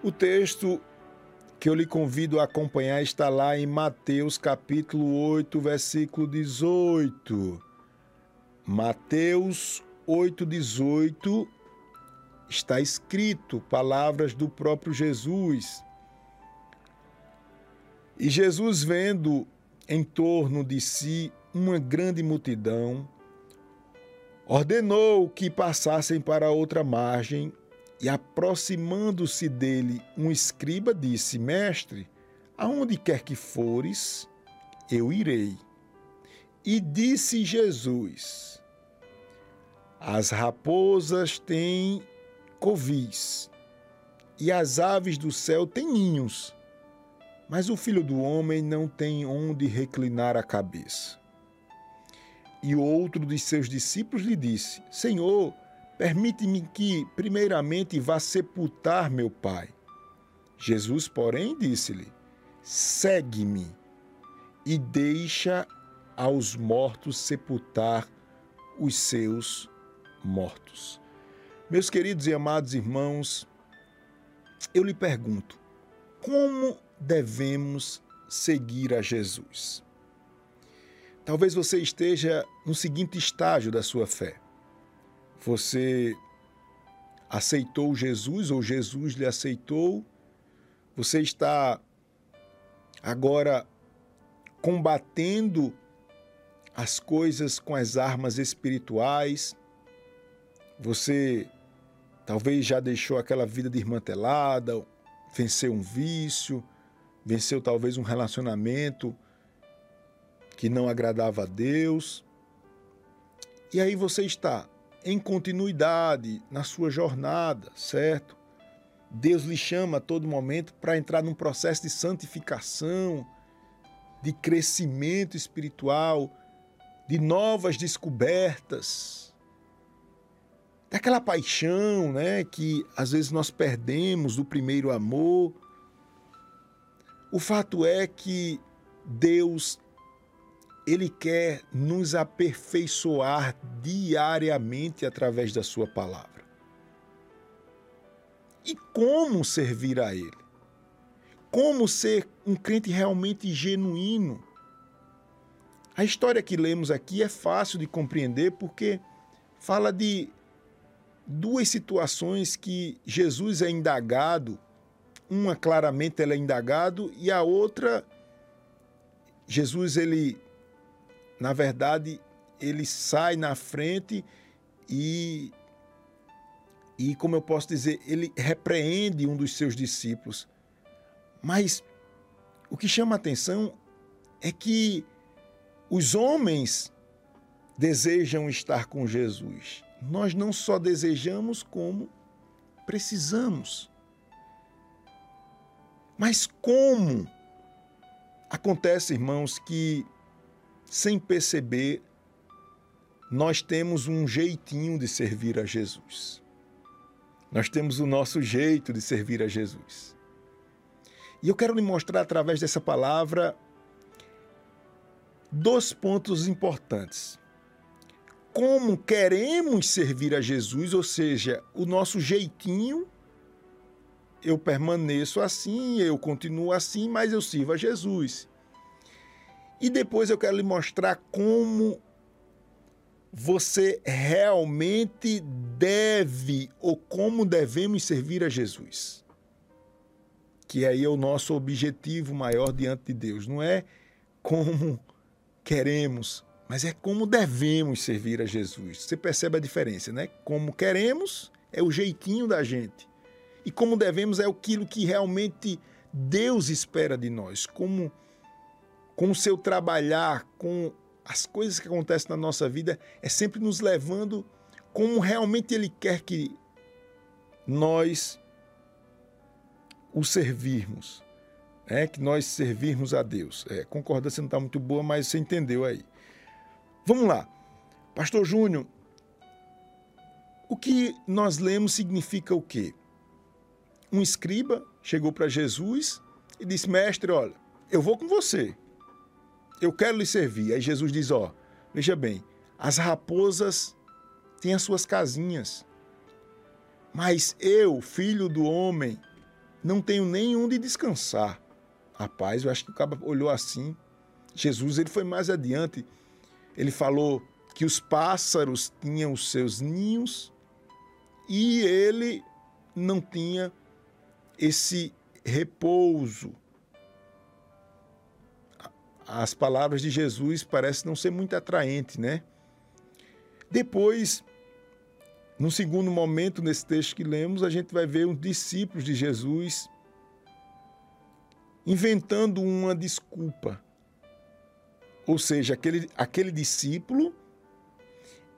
O texto que eu lhe convido a acompanhar está lá em Mateus capítulo 8, versículo 18. Mateus 8, 18 está escrito palavras do próprio Jesus. E Jesus, vendo em torno de si uma grande multidão, ordenou que passassem para outra margem e, aproximando-se dele, um escriba disse: Mestre, aonde quer que fores, eu irei. E disse Jesus: As raposas têm covis e as aves do céu têm ninhos, mas o filho do homem não tem onde reclinar a cabeça. E outro de seus discípulos lhe disse: Senhor, Permite-me que, primeiramente, vá sepultar meu pai. Jesus, porém, disse-lhe: Segue-me e deixa aos mortos sepultar os seus mortos. Meus queridos e amados irmãos, eu lhe pergunto: como devemos seguir a Jesus? Talvez você esteja no seguinte estágio da sua fé você aceitou Jesus ou Jesus lhe aceitou, você está agora combatendo as coisas com as armas espirituais, você talvez já deixou aquela vida desmantelada, venceu um vício, venceu talvez um relacionamento que não agradava a Deus. E aí você está em continuidade na sua jornada, certo? Deus lhe chama a todo momento para entrar num processo de santificação, de crescimento espiritual, de novas descobertas, daquela paixão, né, que às vezes nós perdemos do primeiro amor. O fato é que Deus ele quer nos aperfeiçoar diariamente através da Sua palavra. E como servir a Ele? Como ser um crente realmente genuíno? A história que lemos aqui é fácil de compreender porque fala de duas situações que Jesus é indagado. Uma claramente ele é indagado e a outra Jesus ele na verdade, ele sai na frente e, e como eu posso dizer, ele repreende um dos seus discípulos. Mas o que chama a atenção é que os homens desejam estar com Jesus. Nós não só desejamos, como precisamos. Mas como acontece, irmãos, que sem perceber, nós temos um jeitinho de servir a Jesus. Nós temos o nosso jeito de servir a Jesus. E eu quero lhe mostrar através dessa palavra dois pontos importantes. Como queremos servir a Jesus, ou seja, o nosso jeitinho, eu permaneço assim, eu continuo assim, mas eu sirvo a Jesus. E depois eu quero lhe mostrar como você realmente deve ou como devemos servir a Jesus. Que aí é o nosso objetivo maior diante de Deus. Não é como queremos, mas é como devemos servir a Jesus. Você percebe a diferença, né? Como queremos é o jeitinho da gente. E como devemos é aquilo que realmente Deus espera de nós. Como com o seu trabalhar, com as coisas que acontecem na nossa vida, é sempre nos levando como realmente Ele quer que nós o servirmos, é que nós servirmos a Deus. É, concordância não está muito boa, mas você entendeu aí. Vamos lá. Pastor Júnior, o que nós lemos significa o quê? Um escriba chegou para Jesus e disse: Mestre, olha, eu vou com você eu quero lhe servir. Aí Jesus diz: Ó, veja bem, as raposas têm as suas casinhas, mas eu, filho do homem, não tenho nenhum de descansar. Rapaz, eu acho que o cara olhou assim. Jesus ele foi mais adiante. Ele falou que os pássaros tinham os seus ninhos e ele não tinha esse repouso. As palavras de Jesus parecem não ser muito atraentes, né? Depois, no segundo momento, nesse texto que lemos, a gente vai ver os discípulos de Jesus inventando uma desculpa. Ou seja, aquele, aquele discípulo,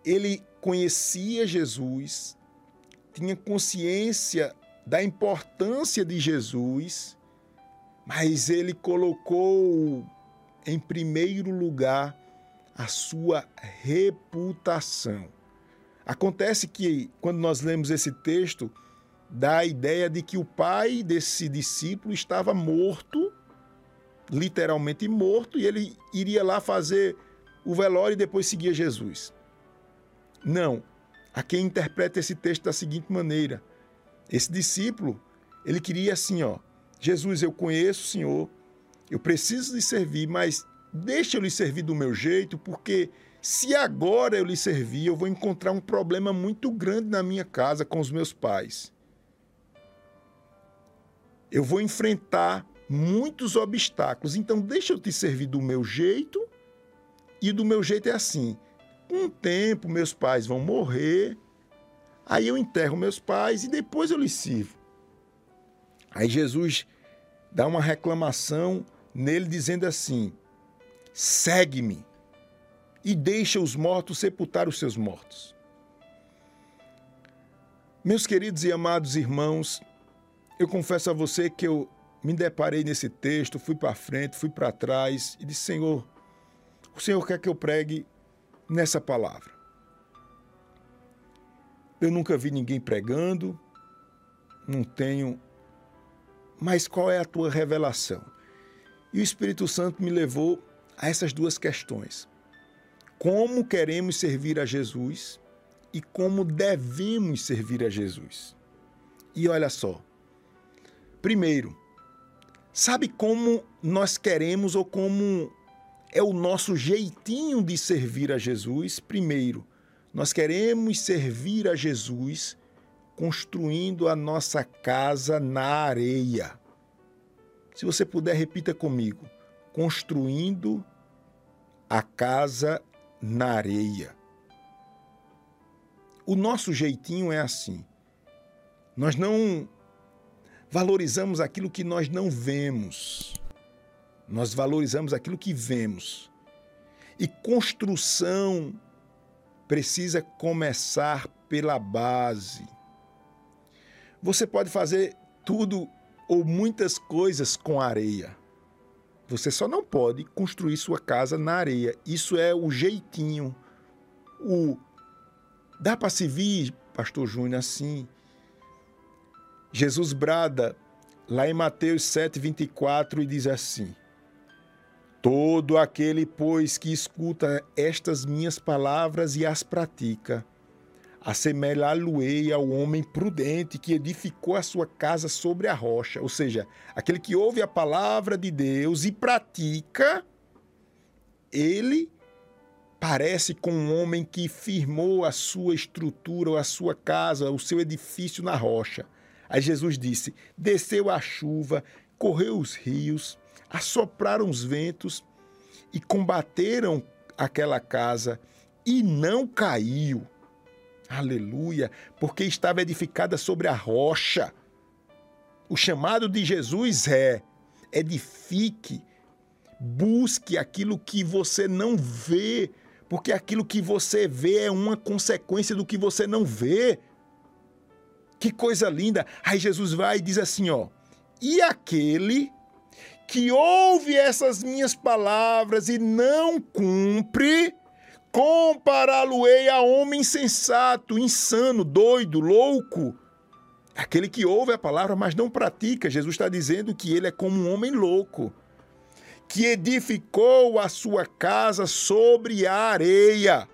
ele conhecia Jesus, tinha consciência da importância de Jesus, mas ele colocou em primeiro lugar a sua reputação. Acontece que, quando nós lemos esse texto, dá a ideia de que o pai desse discípulo estava morto, literalmente morto, e ele iria lá fazer o velório e depois seguia Jesus. Não. Há quem interpreta esse texto da seguinte maneira: esse discípulo, ele queria assim, ó, Jesus, eu conheço o Senhor, eu preciso lhe servir, mas deixa eu lhe servir do meu jeito, porque se agora eu lhe servir, eu vou encontrar um problema muito grande na minha casa com os meus pais. Eu vou enfrentar muitos obstáculos. Então, deixa eu te servir do meu jeito. E do meu jeito é assim: com o tempo, meus pais vão morrer. Aí eu enterro meus pais e depois eu lhes sirvo. Aí Jesus dá uma reclamação nele dizendo assim: segue-me e deixa os mortos sepultar os seus mortos. Meus queridos e amados irmãos, eu confesso a você que eu me deparei nesse texto, fui para frente, fui para trás e disse: Senhor, o Senhor quer que eu pregue nessa palavra. Eu nunca vi ninguém pregando, não tenho. Mas qual é a tua revelação? E o Espírito Santo me levou a essas duas questões. Como queremos servir a Jesus e como devemos servir a Jesus. E olha só. Primeiro, sabe como nós queremos ou como é o nosso jeitinho de servir a Jesus? Primeiro, nós queremos servir a Jesus construindo a nossa casa na areia. Se você puder, repita comigo: construindo a casa na areia. O nosso jeitinho é assim. Nós não valorizamos aquilo que nós não vemos. Nós valorizamos aquilo que vemos. E construção precisa começar pela base. Você pode fazer tudo ou muitas coisas com areia. Você só não pode construir sua casa na areia. Isso é o jeitinho. O dá para se vir, pastor Júnior, assim. Jesus brada lá em Mateus 7:24 e diz assim: Todo aquele, pois, que escuta estas minhas palavras e as pratica, assemelhá-lo-ei ao homem prudente que edificou a sua casa sobre a rocha. Ou seja, aquele que ouve a palavra de Deus e pratica, ele parece com um homem que firmou a sua estrutura, a sua casa, o seu edifício na rocha. Aí Jesus disse: Desceu a chuva, correu os rios, assopraram os ventos e combateram aquela casa e não caiu Aleluia, porque estava edificada sobre a rocha. O chamado de Jesus é: edifique, busque aquilo que você não vê, porque aquilo que você vê é uma consequência do que você não vê. Que coisa linda! Aí Jesus vai e diz assim, ó: "E aquele que ouve essas minhas palavras e não cumpre, Compará-lo-ei a homem insensato, insano, doido, louco. Aquele que ouve a palavra, mas não pratica. Jesus está dizendo que ele é como um homem louco, que edificou a sua casa sobre a areia,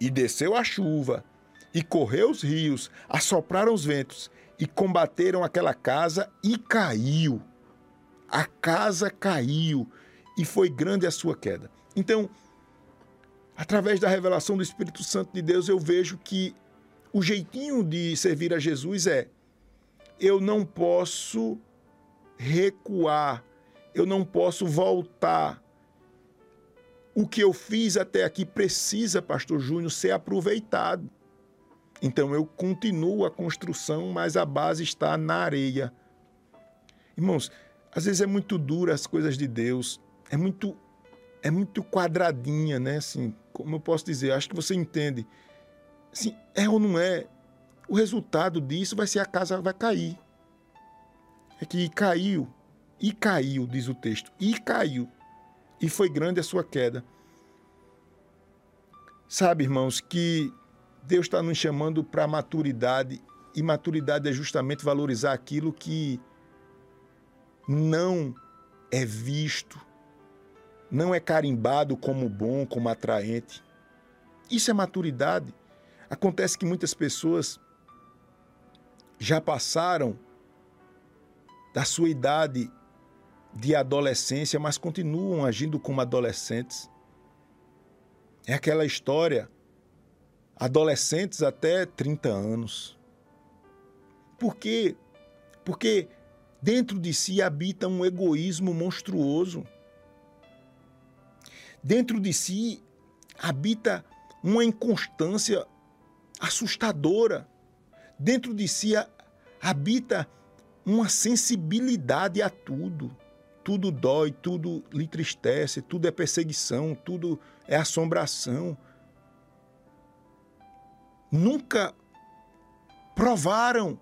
e desceu a chuva, e correu os rios, assopraram os ventos, e combateram aquela casa e caiu. A casa caiu e foi grande a sua queda. Então, através da revelação do Espírito Santo de Deus, eu vejo que o jeitinho de servir a Jesus é: eu não posso recuar, eu não posso voltar. O que eu fiz até aqui precisa, Pastor Júnior, ser aproveitado. Então eu continuo a construção, mas a base está na areia. Irmãos, às vezes é muito dura as coisas de Deus, é muito é muito quadradinha, né? Assim, como eu posso dizer, acho que você entende. Assim, é ou não é? O resultado disso vai ser a casa vai cair. É que caiu, e caiu, diz o texto, e caiu, e foi grande a sua queda. Sabe, irmãos, que Deus está nos chamando para maturidade, e maturidade é justamente valorizar aquilo que não é visto, não é carimbado como bom, como atraente. Isso é maturidade. Acontece que muitas pessoas já passaram da sua idade de adolescência, mas continuam agindo como adolescentes. É aquela história, adolescentes até 30 anos. Por quê? Porque dentro de si habita um egoísmo monstruoso dentro de si habita uma inconstância assustadora. Dentro de si habita uma sensibilidade a tudo. Tudo dói, tudo lhe tristece, tudo é perseguição, tudo é assombração. Nunca provaram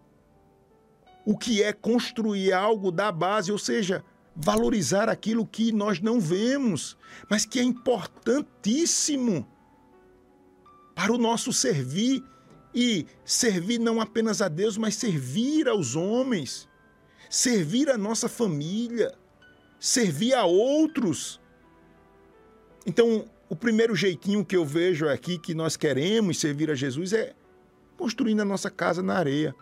o que é construir algo da base, ou seja, valorizar aquilo que nós não vemos, mas que é importantíssimo para o nosso servir e servir não apenas a Deus, mas servir aos homens, servir a nossa família, servir a outros. Então, o primeiro jeitinho que eu vejo aqui que nós queremos servir a Jesus é construindo a nossa casa na areia.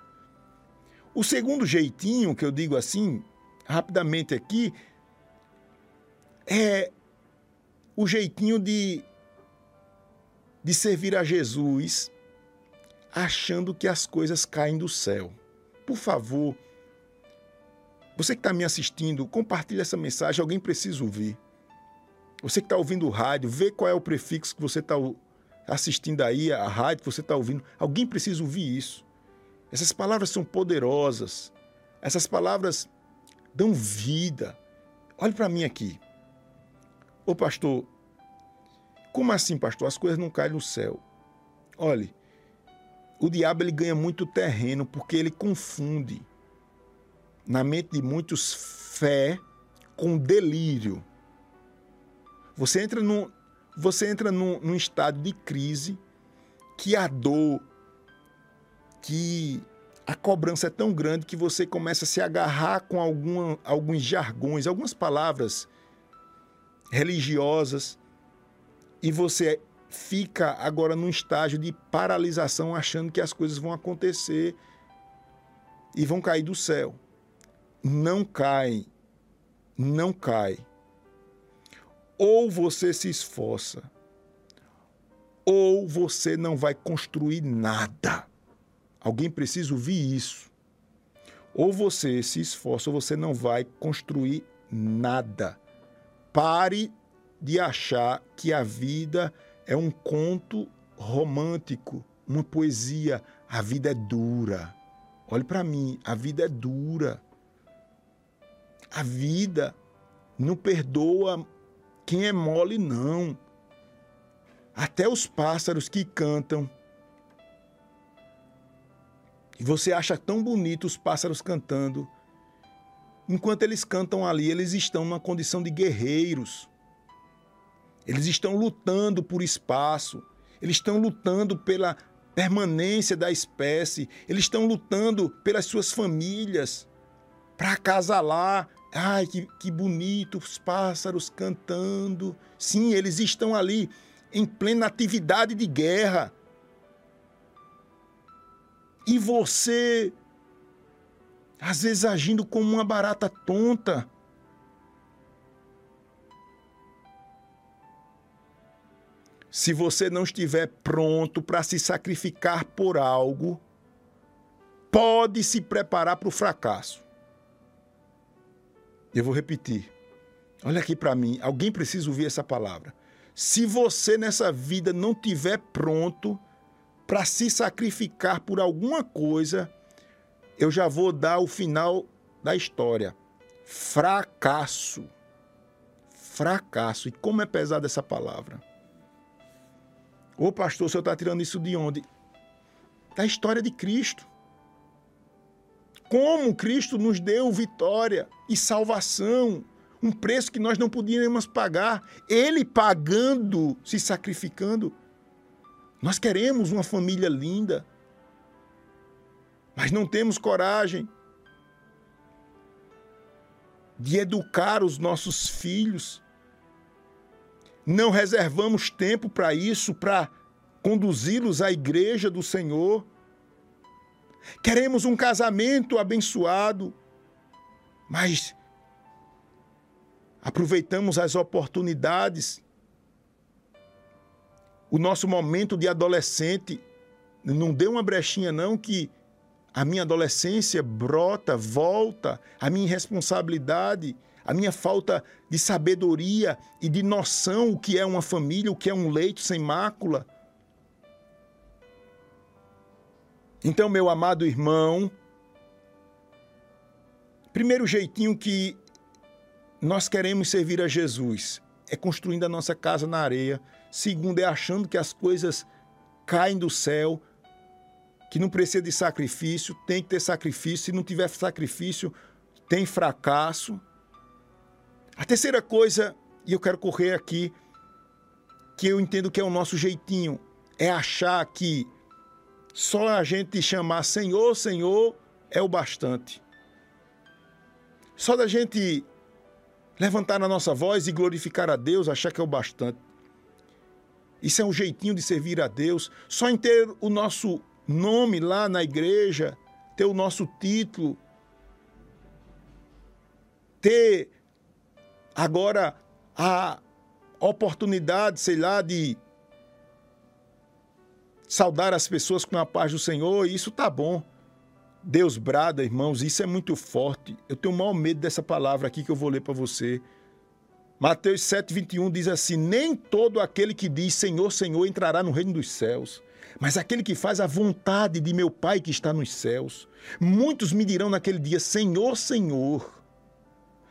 O segundo jeitinho que eu digo assim rapidamente aqui, é o jeitinho de, de servir a Jesus achando que as coisas caem do céu. Por favor, você que está me assistindo, compartilhe essa mensagem, alguém precisa ouvir. Você que está ouvindo o rádio, vê qual é o prefixo que você está assistindo aí, a rádio que você está ouvindo. Alguém precisa ouvir isso. Essas palavras são poderosas. Essas palavras dão vida. Olhe para mim aqui. Ô pastor, como assim, pastor? As coisas não caem no céu. Olhe, o diabo ele ganha muito terreno porque ele confunde na mente de muitos fé com delírio. Você entra num, você entra num, num estado de crise que a dor, que a cobrança é tão grande que você começa a se agarrar com alguma, alguns jargões, algumas palavras religiosas, e você fica agora num estágio de paralisação, achando que as coisas vão acontecer e vão cair do céu. Não cai, não cai. Ou você se esforça, ou você não vai construir nada. Alguém precisa ouvir isso. Ou você se esforça, ou você não vai construir nada. Pare de achar que a vida é um conto romântico, uma poesia. A vida é dura. Olhe para mim, a vida é dura. A vida não perdoa quem é mole, não. Até os pássaros que cantam e você acha tão bonito os pássaros cantando. Enquanto eles cantam ali, eles estão numa condição de guerreiros. Eles estão lutando por espaço. Eles estão lutando pela permanência da espécie. Eles estão lutando pelas suas famílias. Para acasalar. Ai, que, que bonito, os pássaros cantando. Sim, eles estão ali em plena atividade de guerra. E você às vezes agindo como uma barata tonta. Se você não estiver pronto para se sacrificar por algo, pode se preparar para o fracasso. Eu vou repetir. Olha aqui para mim, alguém precisa ouvir essa palavra. Se você nessa vida não tiver pronto para se sacrificar por alguma coisa, eu já vou dar o final da história. Fracasso. Fracasso. E como é pesada essa palavra. Ô pastor, o senhor está tirando isso de onde? Da história de Cristo. Como Cristo nos deu vitória e salvação, um preço que nós não podíamos pagar, Ele pagando, se sacrificando. Nós queremos uma família linda, mas não temos coragem de educar os nossos filhos. Não reservamos tempo para isso, para conduzi-los à igreja do Senhor. Queremos um casamento abençoado, mas aproveitamos as oportunidades. O nosso momento de adolescente não deu uma brechinha, não, que a minha adolescência brota, volta, a minha irresponsabilidade, a minha falta de sabedoria e de noção o que é uma família, o que é um leito sem mácula. Então, meu amado irmão, primeiro jeitinho que nós queremos servir a Jesus é construindo a nossa casa na areia. Segundo, é achando que as coisas caem do céu, que não precisa de sacrifício, tem que ter sacrifício. Se não tiver sacrifício, tem fracasso. A terceira coisa, e eu quero correr aqui, que eu entendo que é o nosso jeitinho, é achar que só a gente chamar Senhor, Senhor é o bastante. Só da gente levantar a nossa voz e glorificar a Deus, achar que é o bastante. Isso é um jeitinho de servir a Deus. Só em ter o nosso nome lá na igreja, ter o nosso título, ter agora a oportunidade, sei lá, de saudar as pessoas com a paz do Senhor, isso tá bom. Deus brada, irmãos, isso é muito forte. Eu tenho o maior medo dessa palavra aqui que eu vou ler para você. Mateus 7,21 diz assim: Nem todo aquele que diz Senhor, Senhor entrará no reino dos céus, mas aquele que faz a vontade de meu Pai que está nos céus. Muitos me dirão naquele dia: Senhor, Senhor,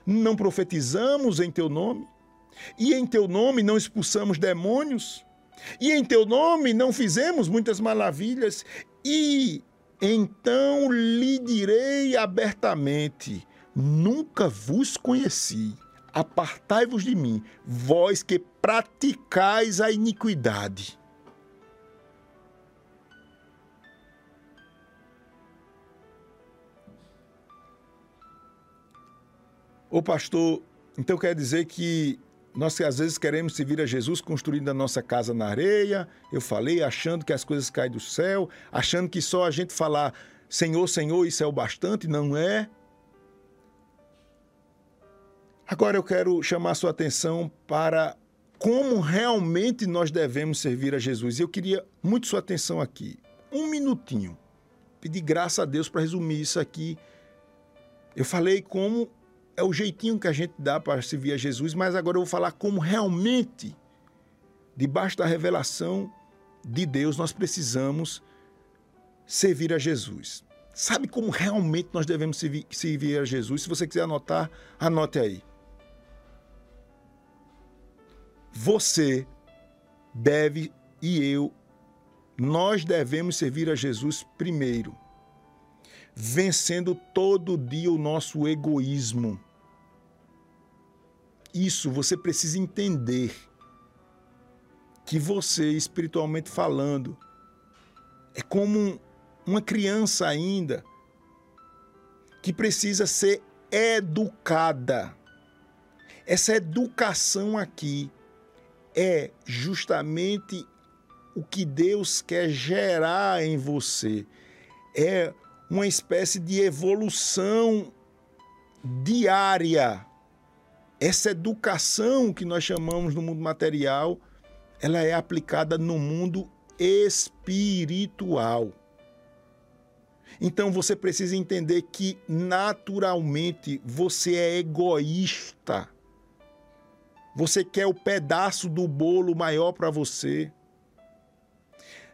não profetizamos em teu nome? E em teu nome não expulsamos demônios? E em teu nome não fizemos muitas maravilhas, e então lhe direi abertamente: Nunca vos conheci. Apartai-vos de mim, vós que praticais a iniquidade. Ô pastor, então quer dizer que nós que às vezes queremos servir a Jesus construindo a nossa casa na areia, eu falei, achando que as coisas caem do céu, achando que só a gente falar Senhor, Senhor, isso é o bastante, não é? Agora eu quero chamar sua atenção para como realmente nós devemos servir a Jesus. Eu queria muito sua atenção aqui. Um minutinho. Pedir graça a Deus para resumir isso aqui. Eu falei como é o jeitinho que a gente dá para servir a Jesus, mas agora eu vou falar como realmente, debaixo da revelação de Deus, nós precisamos servir a Jesus. Sabe como realmente nós devemos servir a Jesus? Se você quiser anotar, anote aí. Você deve e eu, nós devemos servir a Jesus primeiro, vencendo todo dia o nosso egoísmo isso você precisa entender que você, espiritualmente falando, é como uma criança ainda que precisa ser educada. Essa educação aqui é justamente o que Deus quer gerar em você. É uma espécie de evolução diária. Essa educação que nós chamamos no mundo material, ela é aplicada no mundo espiritual. Então você precisa entender que naturalmente você é egoísta. Você quer o pedaço do bolo maior para você.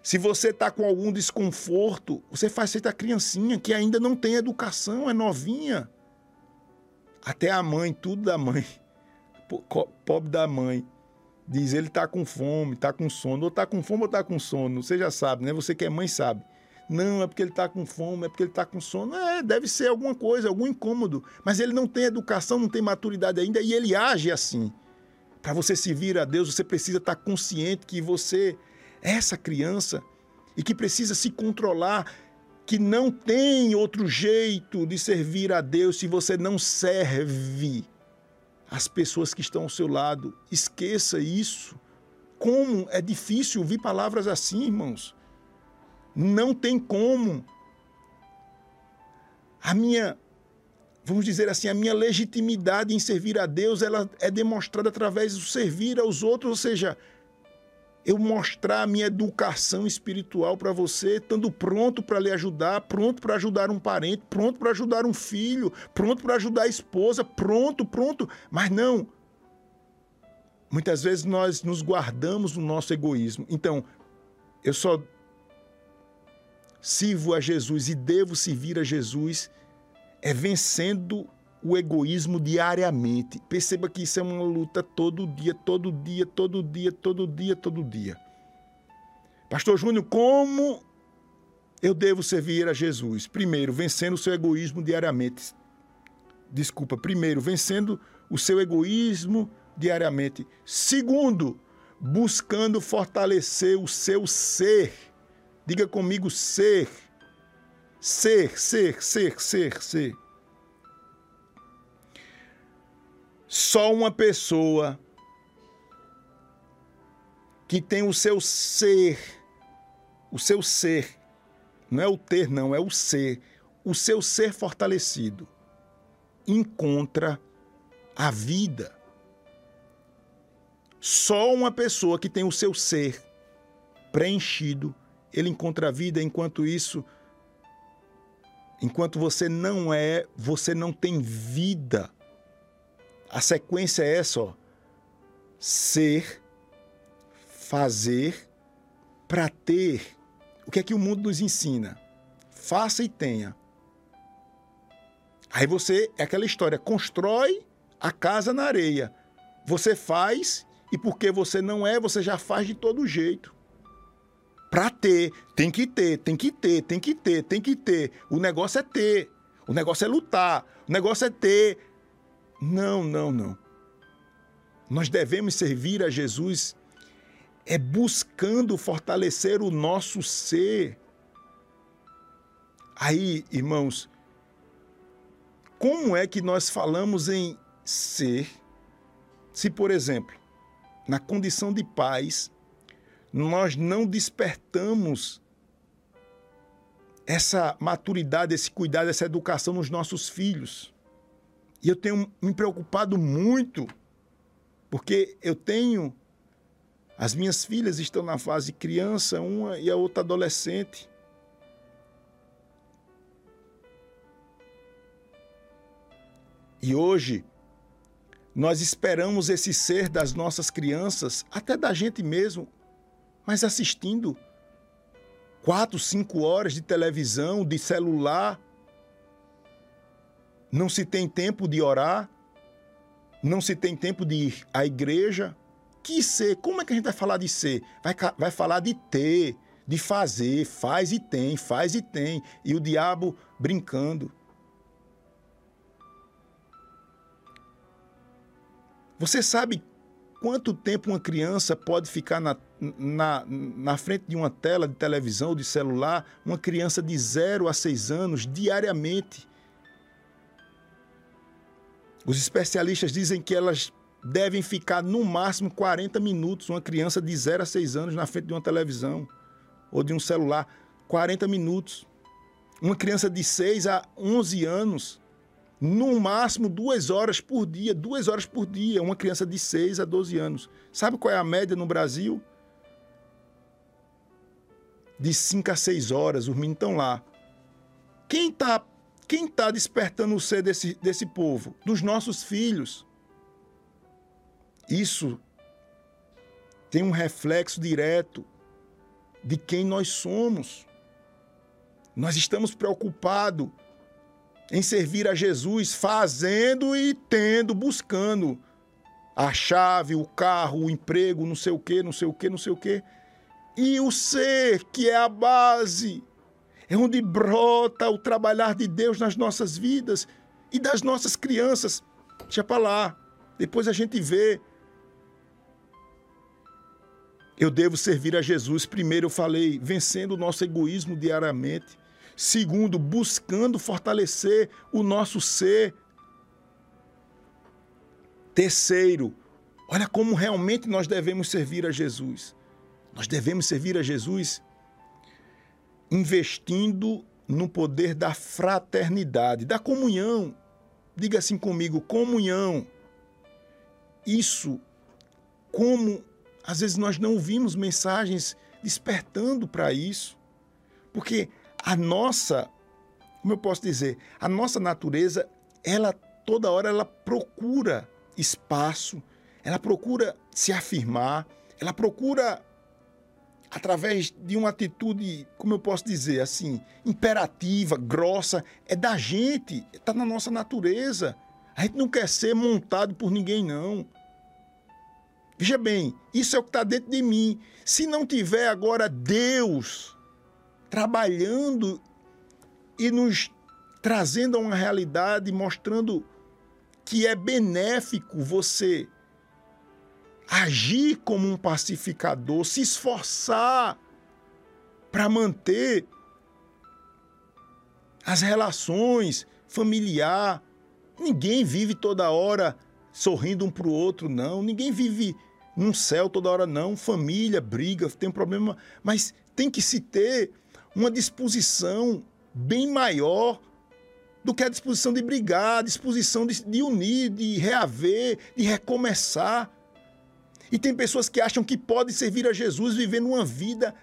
Se você está com algum desconforto, você faz feita a criancinha que ainda não tem educação, é novinha. Até a mãe, tudo da mãe. Pobre da mãe. Diz, ele está com fome, está com sono. Ou está com fome ou está com sono. Você já sabe, né? Você que é mãe sabe. Não, é porque ele está com fome, é porque ele está com sono. É, deve ser alguma coisa, algum incômodo. Mas ele não tem educação, não tem maturidade ainda e ele age assim. Para você se vir a Deus, você precisa estar tá consciente que você é essa criança e que precisa se controlar, que não tem outro jeito de servir a Deus se você não serve as pessoas que estão ao seu lado. Esqueça isso. Como é difícil ouvir palavras assim, irmãos. Não tem como. A minha, vamos dizer assim, a minha legitimidade em servir a Deus, ela é demonstrada através do servir aos outros, ou seja, eu mostrar a minha educação espiritual para você, estando pronto para lhe ajudar, pronto para ajudar um parente, pronto para ajudar um filho, pronto para ajudar a esposa, pronto, pronto. Mas não. Muitas vezes nós nos guardamos no nosso egoísmo. Então, eu só sirvo a Jesus e devo servir a Jesus é vencendo o egoísmo diariamente. Perceba que isso é uma luta todo dia, todo dia, todo dia, todo dia, todo dia. Pastor Júnior, como eu devo servir a Jesus? Primeiro, vencendo o seu egoísmo diariamente. Desculpa, primeiro, vencendo o seu egoísmo diariamente. Segundo, buscando fortalecer o seu ser Diga comigo ser. Ser, ser, ser, ser, ser. Só uma pessoa que tem o seu ser, o seu ser, não é o ter, não, é o ser, o seu ser fortalecido, encontra a vida. Só uma pessoa que tem o seu ser preenchido ele encontra a vida, enquanto isso, enquanto você não é, você não tem vida. A sequência é essa, ó. Ser, fazer, para ter. O que é que o mundo nos ensina? Faça e tenha. Aí você, é aquela história, constrói a casa na areia. Você faz e porque você não é, você já faz de todo jeito. Para ter, tem que ter, tem que ter, tem que ter, tem que ter. O negócio é ter. O negócio é lutar. O negócio é ter. Não, não, não. Nós devemos servir a Jesus é buscando fortalecer o nosso ser. Aí, irmãos, como é que nós falamos em ser se, por exemplo, na condição de paz, nós não despertamos essa maturidade, esse cuidado, essa educação nos nossos filhos. E eu tenho me preocupado muito, porque eu tenho. As minhas filhas estão na fase criança, uma e a outra adolescente. E hoje, nós esperamos esse ser das nossas crianças, até da gente mesmo, mas assistindo quatro, cinco horas de televisão, de celular, não se tem tempo de orar, não se tem tempo de ir à igreja. Que ser? Como é que a gente vai falar de ser? Vai, vai falar de ter, de fazer, faz e tem, faz e tem. E o diabo brincando. Você sabe quanto tempo uma criança pode ficar na, na, na frente de uma tela de televisão ou de celular, uma criança de 0 a 6 anos, diariamente. Os especialistas dizem que elas devem ficar no máximo 40 minutos, uma criança de 0 a 6 anos na frente de uma televisão ou de um celular. 40 minutos. uma criança de 6 a 11 anos, no máximo duas horas por dia, duas horas por dia, uma criança de 6 a 12 anos. Sabe qual é a média no Brasil? De 5 a 6 horas, os meninos estão lá. Quem está quem tá despertando o ser desse, desse povo? Dos nossos filhos. Isso tem um reflexo direto de quem nós somos. Nós estamos preocupados em servir a Jesus, fazendo e tendo, buscando a chave, o carro, o emprego, não sei o quê, não sei o quê, não sei o quê. E o ser, que é a base, é onde brota o trabalhar de Deus nas nossas vidas e das nossas crianças. Deixa para lá. Depois a gente vê. Eu devo servir a Jesus. Primeiro, eu falei, vencendo o nosso egoísmo diariamente. Segundo, buscando fortalecer o nosso ser. Terceiro, olha como realmente nós devemos servir a Jesus. Nós devemos servir a Jesus investindo no poder da fraternidade, da comunhão. Diga assim comigo: comunhão. Isso, como às vezes nós não ouvimos mensagens despertando para isso, porque a nossa, como eu posso dizer, a nossa natureza, ela toda hora ela procura espaço, ela procura se afirmar, ela procura através de uma atitude, como eu posso dizer, assim, imperativa, grossa, é da gente, está na nossa natureza. A gente não quer ser montado por ninguém, não. Veja bem, isso é o que está dentro de mim. Se não tiver agora Deus trabalhando e nos trazendo a uma realidade, mostrando que é benéfico você agir como um pacificador, se esforçar para manter as relações familiar. Ninguém vive toda hora sorrindo um para o outro, não. Ninguém vive num céu toda hora, não. Família, briga, tem um problema, mas tem que se ter uma disposição bem maior do que a disposição de brigar, a disposição de, de unir, de reaver, de recomeçar. E tem pessoas que acham que podem servir a Jesus vivendo uma vida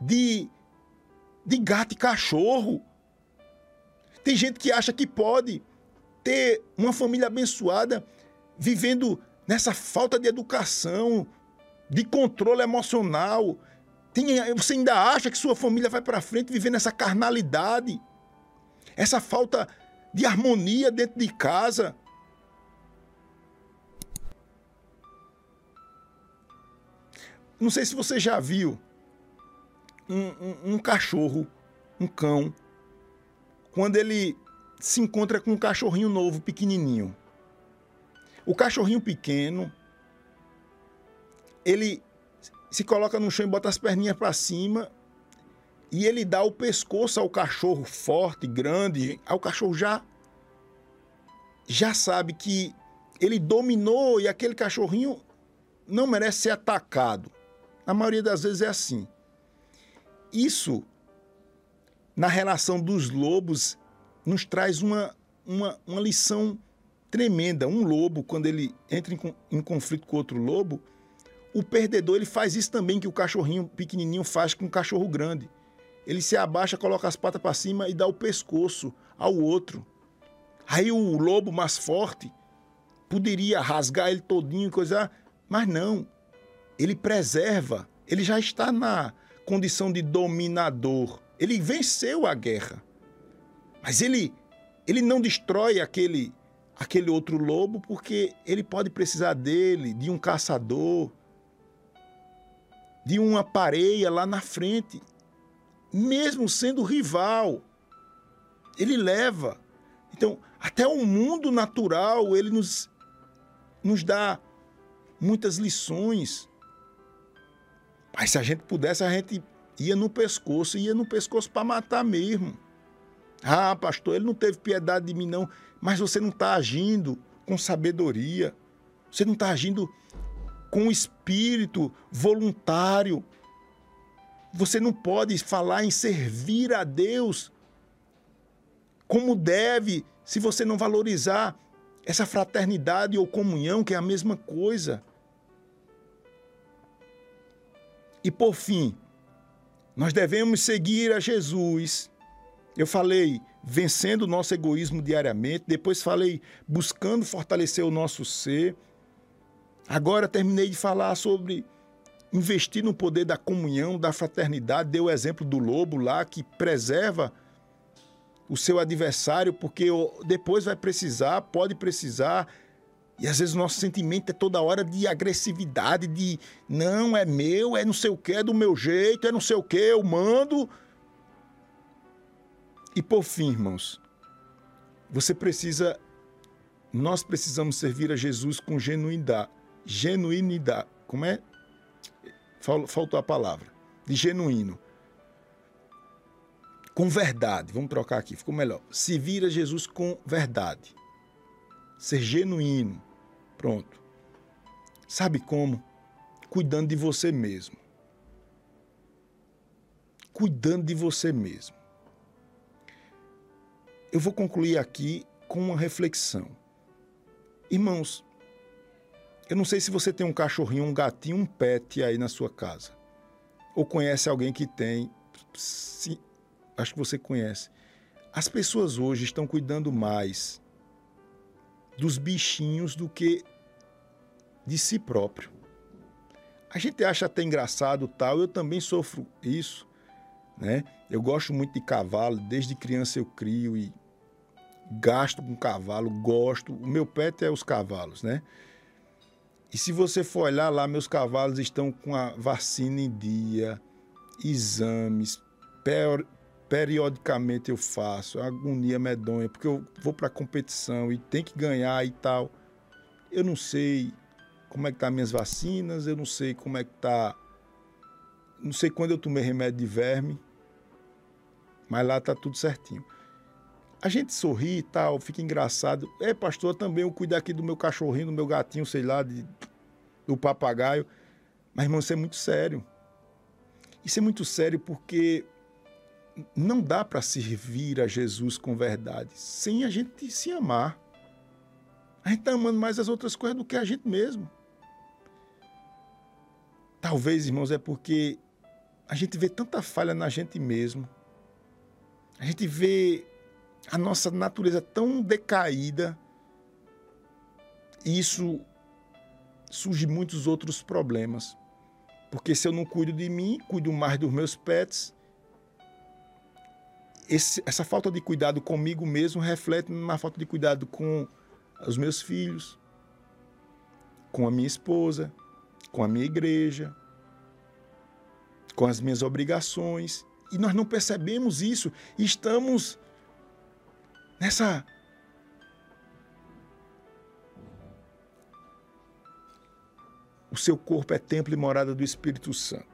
de, de gato e cachorro. Tem gente que acha que pode ter uma família abençoada vivendo nessa falta de educação, de controle emocional, tem, você ainda acha que sua família vai para frente vivendo essa carnalidade, essa falta de harmonia dentro de casa. Não sei se você já viu um, um, um cachorro, um cão, quando ele se encontra com um cachorrinho novo, pequenininho. O cachorrinho pequeno, ele se coloca no chão e bota as perninhas para cima e ele dá o pescoço ao cachorro forte, grande, ao cachorro já já sabe que ele dominou e aquele cachorrinho não merece ser atacado. A maioria das vezes é assim. Isso na relação dos lobos nos traz uma, uma, uma lição tremenda. Um lobo, quando ele entra em, em conflito com outro lobo, o perdedor ele faz isso também que o cachorrinho pequenininho faz com o cachorro grande. Ele se abaixa, coloca as patas para cima e dá o pescoço ao outro. Aí o lobo mais forte poderia rasgar ele todinho e coisa, mas não. Ele preserva. Ele já está na condição de dominador. Ele venceu a guerra. Mas ele ele não destrói aquele aquele outro lobo porque ele pode precisar dele, de um caçador, de uma pareia lá na frente, mesmo sendo rival. Ele leva. Então, até o mundo natural, ele nos, nos dá muitas lições. Mas se a gente pudesse, a gente ia no pescoço, ia no pescoço para matar mesmo. Ah, pastor, ele não teve piedade de mim, não. Mas você não está agindo com sabedoria. Você não está agindo com espírito voluntário. Você não pode falar em servir a Deus como deve, se você não valorizar essa fraternidade ou comunhão, que é a mesma coisa. E por fim, nós devemos seguir a Jesus. Eu falei vencendo o nosso egoísmo diariamente, depois falei buscando fortalecer o nosso ser. Agora terminei de falar sobre investir no poder da comunhão, da fraternidade. Deu o exemplo do lobo lá que preserva o seu adversário, porque depois vai precisar, pode precisar. E às vezes o nosso sentimento é toda hora de agressividade, de não, é meu, é não sei o que, é do meu jeito, é não sei o que, eu mando. E por fim, irmãos, você precisa, nós precisamos servir a Jesus com genuinidade. Genuinidade. Como é? Faltou a palavra. De genuíno com verdade. Vamos trocar aqui, ficou melhor. Se vira Jesus com verdade. Ser genuíno. Pronto. Sabe como? Cuidando de você mesmo. Cuidando de você mesmo. Eu vou concluir aqui com uma reflexão. Irmãos, eu não sei se você tem um cachorrinho, um gatinho, um pet aí na sua casa. Ou conhece alguém que tem acho que você conhece. As pessoas hoje estão cuidando mais dos bichinhos do que de si próprio. A gente acha até engraçado tal, eu também sofro isso, né? Eu gosto muito de cavalo, desde criança eu crio e gasto com cavalo, gosto. O meu pet é os cavalos, né? E se você for olhar lá, meus cavalos estão com a vacina em dia, exames, periodicamente eu faço, é agonia medonha, porque eu vou para competição e tem que ganhar e tal. Eu não sei como é que tá minhas vacinas, eu não sei como é que tá não sei quando eu tomei remédio de verme, mas lá tá tudo certinho. A gente sorri e tal, fica engraçado. É, pastor, também eu cuido aqui do meu cachorrinho, do meu gatinho, sei lá, de, do papagaio. Mas, irmão, isso é muito sério. Isso é muito sério porque não dá para servir a Jesus com verdade sem a gente se amar. A gente está amando mais as outras coisas do que a gente mesmo. Talvez, irmãos, é porque a gente vê tanta falha na gente mesmo. A gente vê a nossa natureza tão decaída. E isso surge muitos outros problemas. Porque se eu não cuido de mim, cuido mais dos meus pets, esse, essa falta de cuidado comigo mesmo reflete na falta de cuidado com os meus filhos, com a minha esposa, com a minha igreja, com as minhas obrigações. E nós não percebemos isso. Estamos nessa. O seu corpo é templo e morada do Espírito Santo.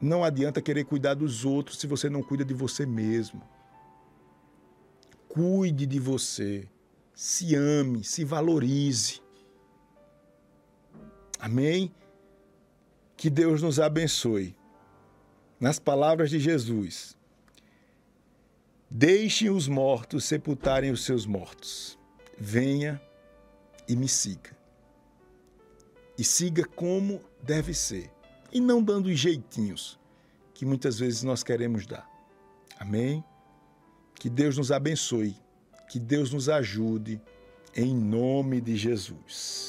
Não adianta querer cuidar dos outros se você não cuida de você mesmo. Cuide de você. Se ame, se valorize. Amém? Que Deus nos abençoe. Nas palavras de Jesus, deixem os mortos sepultarem os seus mortos. Venha e me siga. E siga como deve ser e não dando os jeitinhos que muitas vezes nós queremos dar. Amém? Que Deus nos abençoe, que Deus nos ajude, em nome de Jesus.